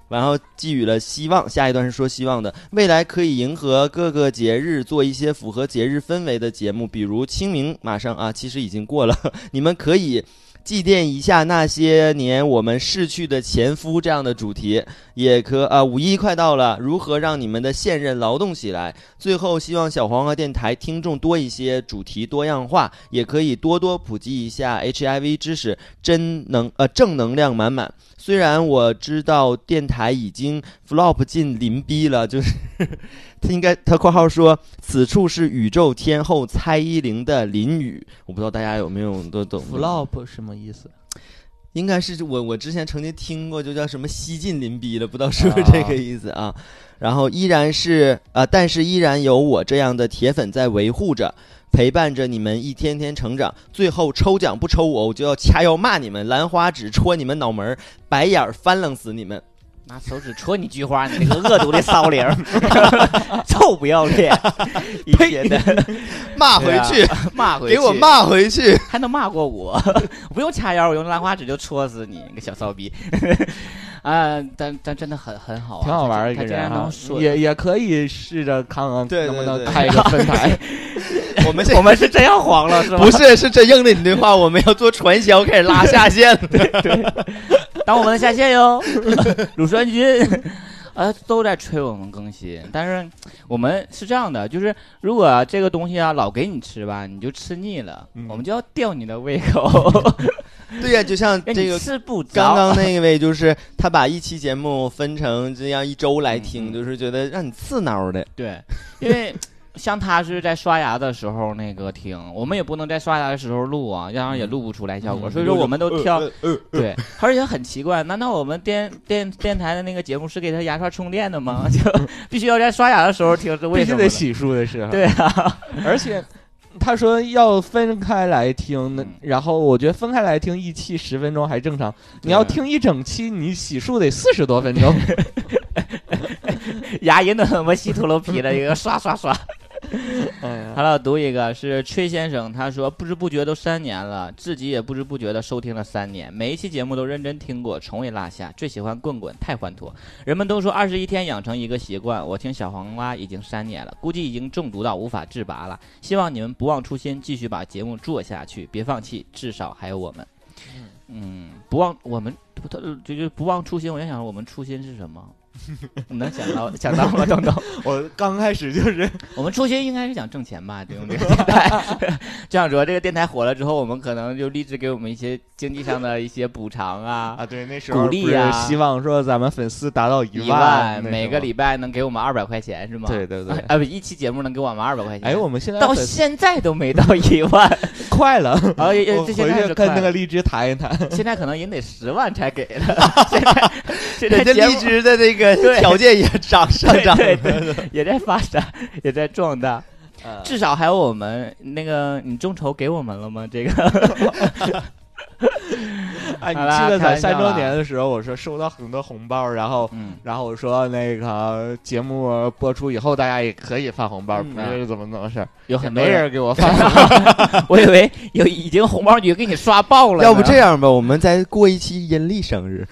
然后寄予了希望，下一段是说希望的，未来可以迎合各个节日，做一些符合节日氛围的节目，比如清明马上啊，其实已经过了，你们可以祭奠一下那些年我们逝去的前夫这样的主题，也可啊，五一快到了，如何让你们的现任劳动起来？最后，希望小黄瓜电台听众多一些，主题多样化，也可以多多普及一下 HIV 知识，真能呃正能量满满。虽然我知道电台已经 flop 进林逼了，就是 他应该他括号说此处是宇宙天后蔡依林的淋雨，我不知道大家有没有都懂 flop 什么意思？应该是我我之前曾经听过，就叫什么西晋林逼了，不知道是不是这个意思啊？然后依然是啊、但是依然有我这样的铁粉在维护着。陪伴着你们一天天成长，最后抽奖不抽我，我就要掐腰骂你们，兰花指戳你们脑门，白眼翻楞死你们。拿手指戳你菊花，你那个恶毒的骚灵，臭不要脸，一天的骂回去，骂回去，给我，骂回去。还能骂过我？我不用掐腰，我用兰花指就戳死你，你个小骚逼！啊，但但真的很很好啊，挺好玩儿一个人也也可以试着看看对能不能开一个分台。我们现 我们是真要黄了是吗？不是是真应了你的话，我们要做传销，开始拉下线了。当我们的下线哟，乳酸菌。啊，都在催我们更新，但是我们是这样的，就是如果这个东西啊老给你吃吧，你就吃腻了，嗯我们就要吊你的胃口，对呀、就像这个吃不着。刚刚那一位，就是他把一期节目分成这样一周来听，就是觉得让你刺挠的。对，因为像他是在刷牙的时候那个听，我们也不能在刷牙的时候录啊，这样也录不出来效果。所以说我们都挑对，而且很奇怪，难道我们电电电台的那个节目是给他牙刷充电的吗？就必须要在刷牙的时候听，是为什么？必须得洗漱的时候。对啊，而且他说要分开来听，然后我觉得分开来听一期十分钟还正常，你要听一整期，你洗漱得四十多分钟。牙龈都他妈洗秃噜皮了，一个刷刷刷。哎呀，好了，读一个是崔先生，他说不知不觉都三年了，自己也不知不觉的收听了三年，每一期节目都认真听过，从未落下。最喜欢棍棍，太欢脱。人们都说二十一天养成一个习惯，我听小黄瓜已经三年了，估计已经中毒到无法自拔了。希望你们不忘初心，继续把节目做下去，别放弃，至少还有我们。嗯，不忘我们，就就不忘初心。我在想，我们初心是什么？你 能想到想到吗？东东？我刚开始就是 我们初心应该是想挣钱吧，对用这个电台。这样说，这个电台火了之后，我们可能就立志给我们一些经济上的一些补偿啊，啊，对，那时鼓候鼓励啊希望说咱们粉丝达到一万，万每个礼拜能给我们二百块钱是吗？对对对啊不，一期节目能给我们二百块钱。哎，我们现在到现在都没到一万，快了，然后也我这现在回去跟那个荔枝谈一谈。现在可能也得十万才给了。现在现在荔枝的这个对条件也涨上涨对对对，也在发展，也在壮大。嗯至少还有我们那个，你众筹给我们了吗？这个 哎，你记得咱三周年的时候，我说收到很多红包，然后嗯，然后我说那个节目播出以后，大家也可以发红包，嗯不是怎么怎么事。儿，有很多没人给我发。我以为有已经红包局给你刷爆了。要不这样吧，我们再过一期阴历生日。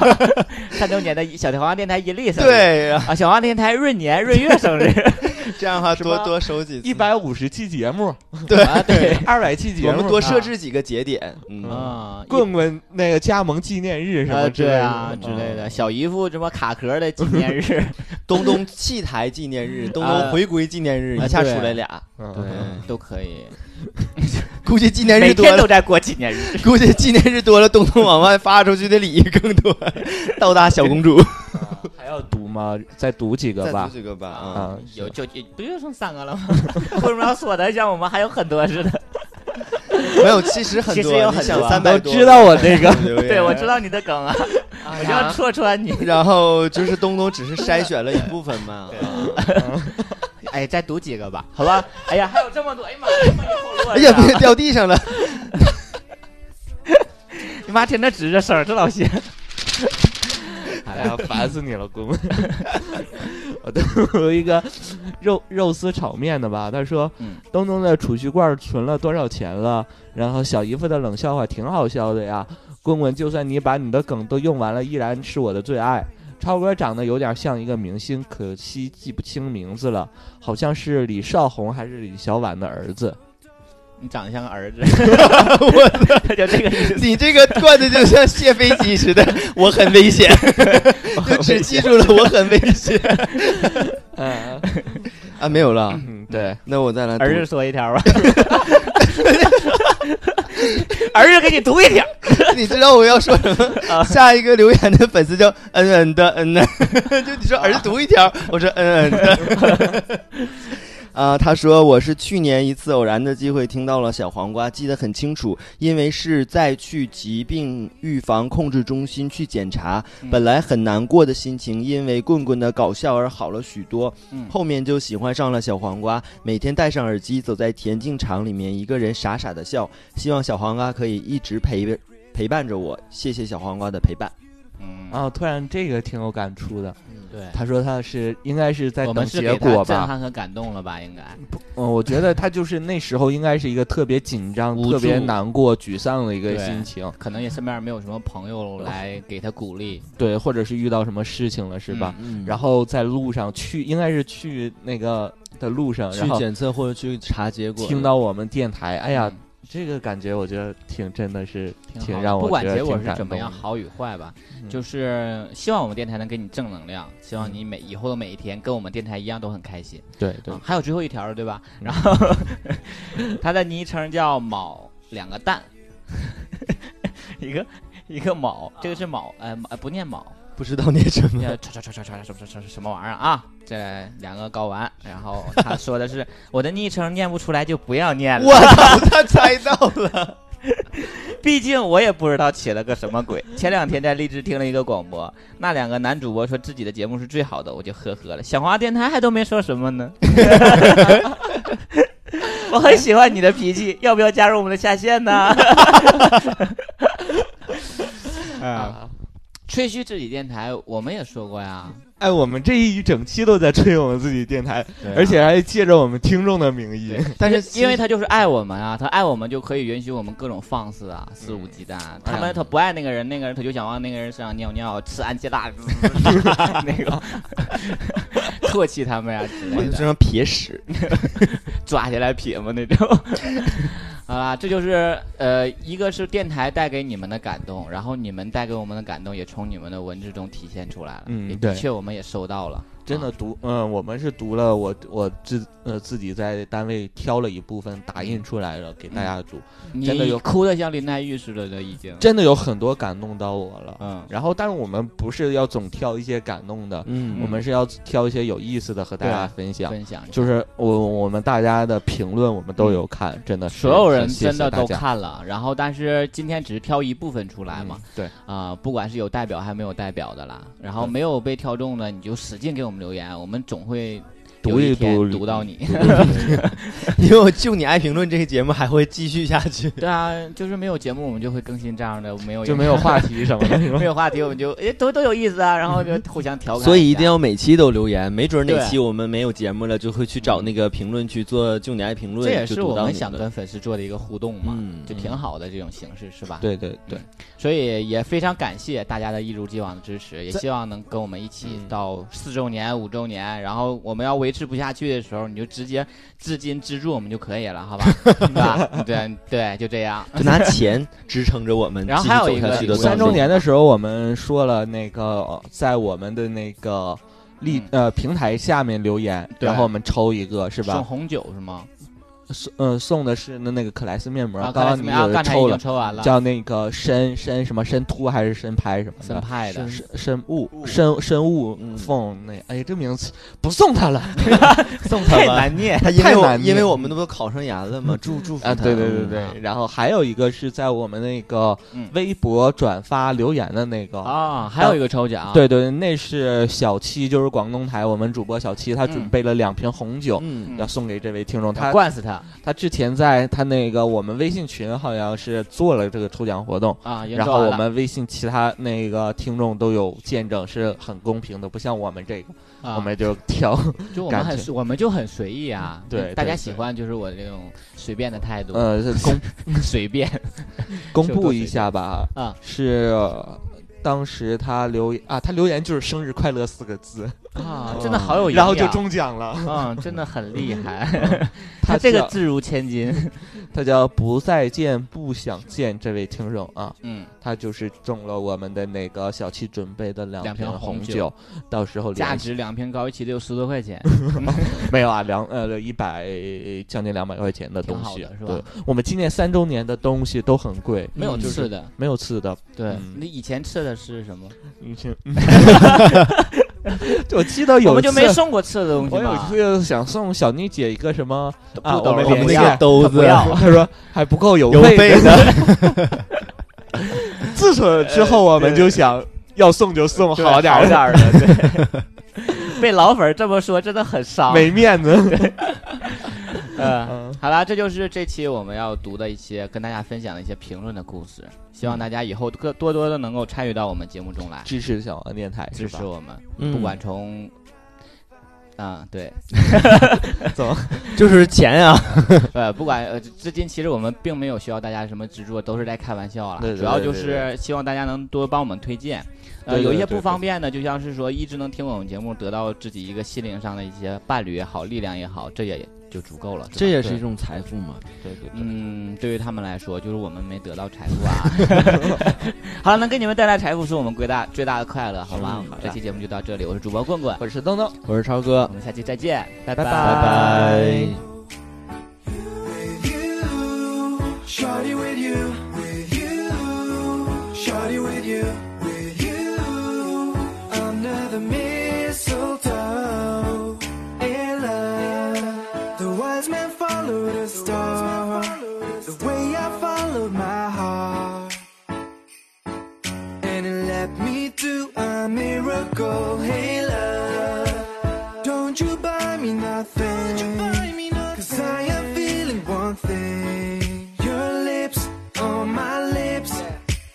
三周年的小黄电台阴历生日，对小黄电台闰年闰月生日 这样的话多多收几次。一百五十期节目，啊，对。二百期节目，我们多设啊置几个节点。嗯，啊，棍棍那个加盟纪念日什呃么之类的。之类的，小姨夫什么卡壳的纪念日，东东弃台纪念日，东啊。东回归纪念日，啊一下出来俩。嗯对，都可以，估计纪念日多了，每天都在过纪念日。估计纪念日多了，东东往外发出去的礼更多。到达小公主，还要读吗？再读几个吧再读。几个吧啊。啊，有就就不就剩三个了吗？为什么要说的像我们还有很多似的？没有，其实很多，其实有很多三百多，都知道我这个 对，我知。道你的梗啊，我就要戳穿你。然后就是东东只是筛选了一部分嘛，啊哎，再读几个吧，好吧？哎呀，还有这么多，哎呀妈，这么一后落哎呀，别掉地上了。你妈听着吱吱声儿，这老些。哎呀，烦死你了，棍棍！我都有一个肉肉丝炒面的吧，他说，嗯东东的储蓄罐存了多少钱了？然后小姨夫的冷笑话挺好笑的呀。滚滚，就算你把你的梗都用完了，依然是我的最爱。超哥长得有点像一个明星，可惜记不清名字了，好像是李少红还是李小婉的儿子。你长得像个儿子，我就这个意思。你这个段子就像卸飞机似的，我很危险，就只记住了我很危险嗯，啊，没有了。嗯对，那我再来儿子说一条吧，儿子给你读一条。你知道我要说什啊么？下一个留言的粉丝叫嗯嗯的嗯呢，就你说儿子读一条，我说嗯嗯的。啊，他说我是去年一次偶然的机会听到了小黄瓜，记得很清楚，因为是在去疾病预防控制中心去检查，嗯本来很难过的心情，因为棍棍的搞笑而好了许多。嗯后面就喜欢上了小黄瓜，每天戴上耳机走在田径场里面，一个人傻傻的笑。希望小黄瓜可以一直陪陪伴着我，谢谢小黄瓜的陪伴。嗯啊，突然这个挺有感触的。对，他说他是应该是在等结果吧震？撼和感动了吧？应该嗯，我觉得他就是那时候应该是一个特别紧张、特别难过、沮丧的一个心情，可能也身边没有什么朋友来给他鼓励，对，或者是遇到什么事情了，是吧？嗯然后在路上去，应该是去那个的路上，然后去检测或者去查结果，听到我们电台，哎呀嗯，这个感觉我觉得挺真的是挺让我不管结果是怎么样，好与坏吧，嗯。就是希望我们电台能给你正能量，希望你每以后的每一天跟我们电台一样都很开心。对对。啊，还有最后一条了，对吧？嗯。然后 他的昵称叫卯两个蛋，一个一个卯，这个是卯，呃，呃不念卯，不知道念什么。念唰唰唰唰唰什么什么什么玩意儿啊？这两个睾丸，然后他说的是我的昵称念不出来就不要念了。我操，他猜到了。毕竟我也不知道起了个什么鬼。前两天在荔枝听了一个广播，那两个男主播说自己的节目是最好的，我就呵呵了。小花电台还都没说什么呢。我很喜欢你的脾气，要不要加入我们的下线呢？啊，吹嘘自己电台，我们也说过呀，哎，我们这一整期都在吹我们自己电台，啊而且还借着我们听众的名义。但是因为他就是爱我们啊，他爱我们就可以允许我们各种放肆啊，肆无忌惮。他们他不爱那个人，那个人他就想往那个人身上尿尿，吃安吉拉，那个 唾弃他们呀就身上撇屎，抓起来撇嘛那种。好啦，这就是呃，一个是电台带给你们的感动，然后你们带给我们的感动也从你们的文字中体现出来了。也的嗯对确我们也收到了。真的啊读，嗯，我们是读了我我自呃自己在单位挑了一部分打印出来了给大家读，你真的有哭的像林黛玉似的了，已经。真的有很多感动到我了。嗯，然后，但是我们不是要总挑一些感动的，嗯我们是要挑一些有意思的和大家分享。分享就是我我们大家的评论我们都有看，真的是所有人真的都看了，然后但是今天只是挑一部分出来嘛嗯，对，啊、不管是有代表还没有代表的啦，然后没有被挑中的，你就使劲给我们留言，我们总会读一天读读到你。因为我就你爱评论这个节目还会继续下去。对啊，就是没有节目我们就会更新这样的，没有就没有话题什么的，没有话题我们就哎都都有意思啊，然后就互相调侃，所以一定要每期都留言，没准哪期我们没有节目了，就会去找那个评论区做“就你爱评论”，这也是我们想跟粉丝做的一个互动嘛，嗯就挺好的这种形式是吧？对对对，所以也非常感谢大家的一如既往的支持，也希望能跟我们一起嗯到四周年、五周年，然后我们要维持不下去的时候，你就直接资金资助我们就可以了，好吧？对吧？对对，就这样。就拿钱支撑着我们 然后还有一个三周年的时候，我们说了那个呃在我们的那个立嗯呃平台下面留言，然后我们抽一个是吧？送红酒是吗？送呃送的是那那个克莱斯面膜，啊，刚刚你啊，有刚才已经抽了，抽完了，叫那个深深什么深突还是深拍什么的。森派的，深深物深深物嗯凤那哎呀这名字不送他了 送太难念。他因为我太难念因为我们都都考上研了吗，祝祝福啊他对对对嗯对，然后还有一个是在我们那个嗯微博转发留言的那个啊，还有一个抽奖，对对，那是小七，就是广东台我们主播小七，他准嗯备了两瓶红酒。嗯要送给这位听众，他灌死他他之前在他那个我们微信群好像是做了这个抽奖活动，啊！然后我们微信其他那个听众都有见证，是很公平的，不像我们这个，啊。我们就挑。就我们很我们就很随意啊，对大家喜欢就是我这种随便的态度，呃，是公 随便。公布一下吧，啊。是呃当时他留啊，他留言就是“生日快乐”四个字，啊，真的好有营养，然后就中奖了。嗯，真的很厉害，他他这个字如千金，他叫不再见不想见这位听众啊，嗯，他就是中了我们的那个小七准备的两两瓶瓶红酒。红酒，到时候价值两瓶高一起得有十多块钱，没有啊，两呃一百将近两百块钱的东西的是吧对，我们今年三周年的东西都很贵，没有就是吃的，没有吃的，对嗯。你以前吃的是什么？以前 我记得有我们就没送过吃的东西我有？一次想送小妮姐一个什么啊，兜我们那个兜子他说还不够邮邮费费的，自此之后，我们就想要送就送好点点儿的。对 被老粉这么说，真的很伤。没面子。嗯，嗯，好啦，这就是这期我们要读的一些跟大家分享的一些评论的故事，希望大家以后多多多的能够参与到我们节目中来，支持小王电台支？持我们，嗯不管从。啊、对，怎么？就是钱啊，呃，不管呃，至今其实我们并没有需要大家什么资助，都是在开玩笑啦。对对主要就是希望大家能多帮我们推荐。呃，有一些不方便的，就像是说一直能听我们节目，得到自己一个心灵上的一些伴侣也好，力量也好，这也就足够了。这也是一种财富嘛。对对对，嗯，对于他们来说，就是我们没得到财富啊。好了，能给你们带来财富是我们最大最大的快乐，好吗嗯好？的这期节目就到这里，我是主播棍棍，我是东东，我是超哥我，们下期再见，拜拜拜拜。with you, with you, under the mistletoe. Hey, love, the man followed a star, the way I followed my heart, and it led me to a miracle. Hey, love, don't you buy me nothing. Cause I am feeling one thing. Your lips on my lips.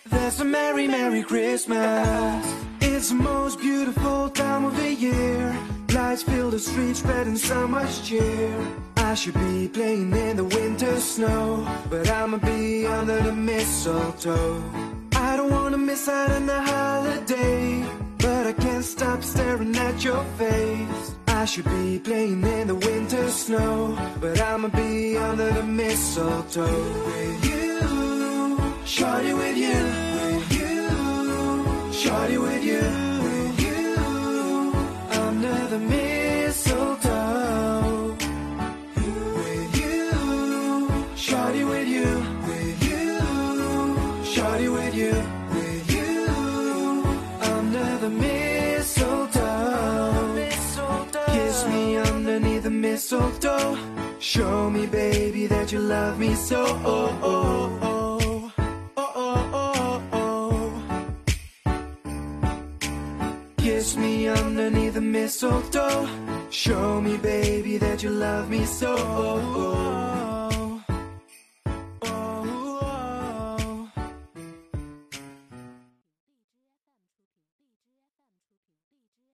There's a merry, merry Christmas. It's the most beautiful time of the year. Lights fill the streets, spreading so much cheer. I should be playing in the winter snow, but I'ma be under the mistletoe. I don't wanna miss out on the holiday, but I can't stop staring at your face. I should be playing in the winter snow, but I'ma be under the mistletoe with you, shawty with you, with you, shawty with you, with you, under the mistletoe mistletoe. Show me, baby, that you love me so. Oh, oh, oh. Kiss me underneath the mistletoe. Show me, baby, that you love me so. Oh, oh.